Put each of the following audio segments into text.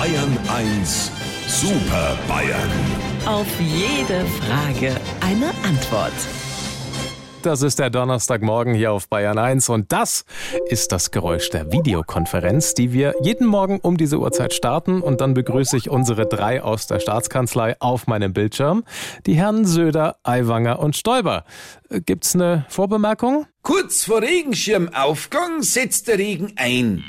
Bayern 1 Super Bayern. Auf jede Frage eine Antwort. Das ist der Donnerstagmorgen hier auf Bayern 1 und das ist das Geräusch der Videokonferenz, die wir jeden Morgen um diese Uhrzeit starten und dann begrüße ich unsere drei aus der Staatskanzlei auf meinem Bildschirm, die Herren Söder, Aiwanger und Stoiber. Gibt's eine Vorbemerkung? Kurz vor Regenschirmaufgang setzt der Regen ein.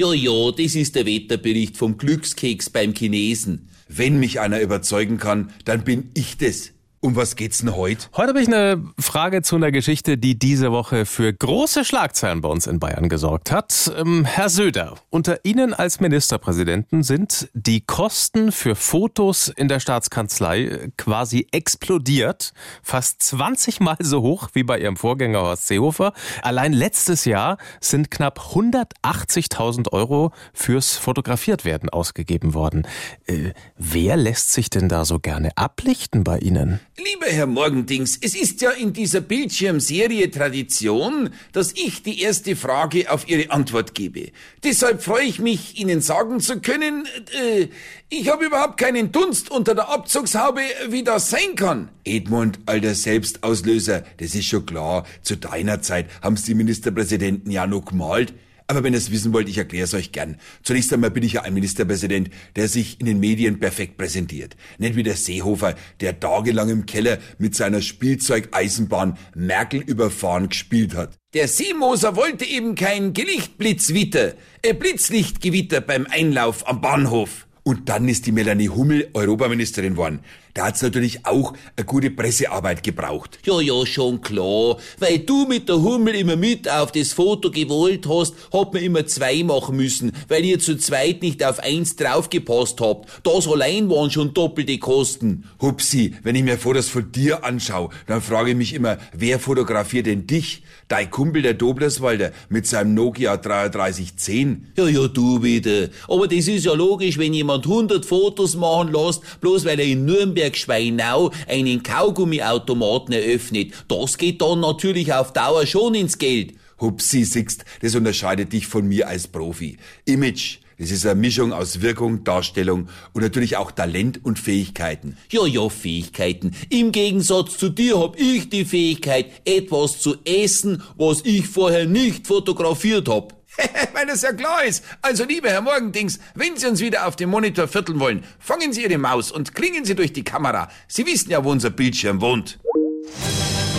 Ja, ja, das ist der Wetterbericht vom Glückskeks beim Chinesen. Wenn mich einer überzeugen kann, dann bin ich das. Um was geht's denn heute? Heute habe ich eine Frage zu einer Geschichte, die diese Woche für große Schlagzeilen bei uns in Bayern gesorgt hat. Ähm, Herr Söder, unter Ihnen als Ministerpräsidenten sind die Kosten für Fotos in der Staatskanzlei quasi explodiert. Fast 20 Mal so hoch wie bei Ihrem Vorgänger Horst Seehofer. Allein letztes Jahr sind knapp 180.000 Euro fürs Fotografiertwerden ausgegeben worden. Äh, wer lässt sich denn da so gerne ablichten bei Ihnen? Lieber Herr Morgendings, es ist ja in dieser Bildschirmserie Tradition, dass ich die erste Frage auf Ihre Antwort gebe. Deshalb freue ich mich, Ihnen sagen zu können, äh, ich habe überhaupt keinen Dunst unter der Abzugshaube, wie das sein kann. Edmund, alter Selbstauslöser, das ist schon klar. Zu deiner Zeit haben's die Ministerpräsidenten ja noch gemalt. Aber wenn ihr es wissen wollt, ich erkläre es euch gern. Zunächst einmal bin ich ja ein Ministerpräsident, der sich in den Medien perfekt präsentiert. Nicht wie der Seehofer, der tagelang im Keller mit seiner Spielzeugeisenbahn Merkel überfahren gespielt hat. Der Seemoser wollte eben kein Gelichtblitzwitter, äh Blitzlichtgewitter beim Einlauf am Bahnhof. Und dann ist die Melanie Hummel Europaministerin geworden. Da hat's natürlich auch eine gute Pressearbeit gebraucht. Ja, ja, schon klar. Weil du mit der Hummel immer mit auf das Foto gewollt hast, hat man immer zwei machen müssen, weil ihr zu zweit nicht auf eins draufgepasst habt. Das allein waren schon doppelte Kosten. Hupsi, wenn ich mir Fotos von dir anschaue, dann frage ich mich immer, wer fotografiert denn dich? Dein Kumpel, der Doblerswalder, mit seinem Nokia 3310? Ja, ja, du wieder. Aber das ist ja logisch, wenn jemand 100 Fotos machen lässt, bloß weil er in Nürnberg Schweinau einen Kaugummiautomaten eröffnet. Das geht dann natürlich auf Dauer schon ins Geld. Hupsi, siehst, das unterscheidet dich von mir als Profi. Image, das ist eine Mischung aus Wirkung, Darstellung und natürlich auch Talent und Fähigkeiten. Ja, ja, Fähigkeiten. Im Gegensatz zu dir hab ich die Fähigkeit, etwas zu essen, was ich vorher nicht fotografiert hab. Weil das ja klar ist. Also, lieber Herr Morgendings, wenn Sie uns wieder auf dem Monitor vierteln wollen, fangen Sie Ihre Maus und klingen Sie durch die Kamera. Sie wissen ja, wo unser Bildschirm wohnt.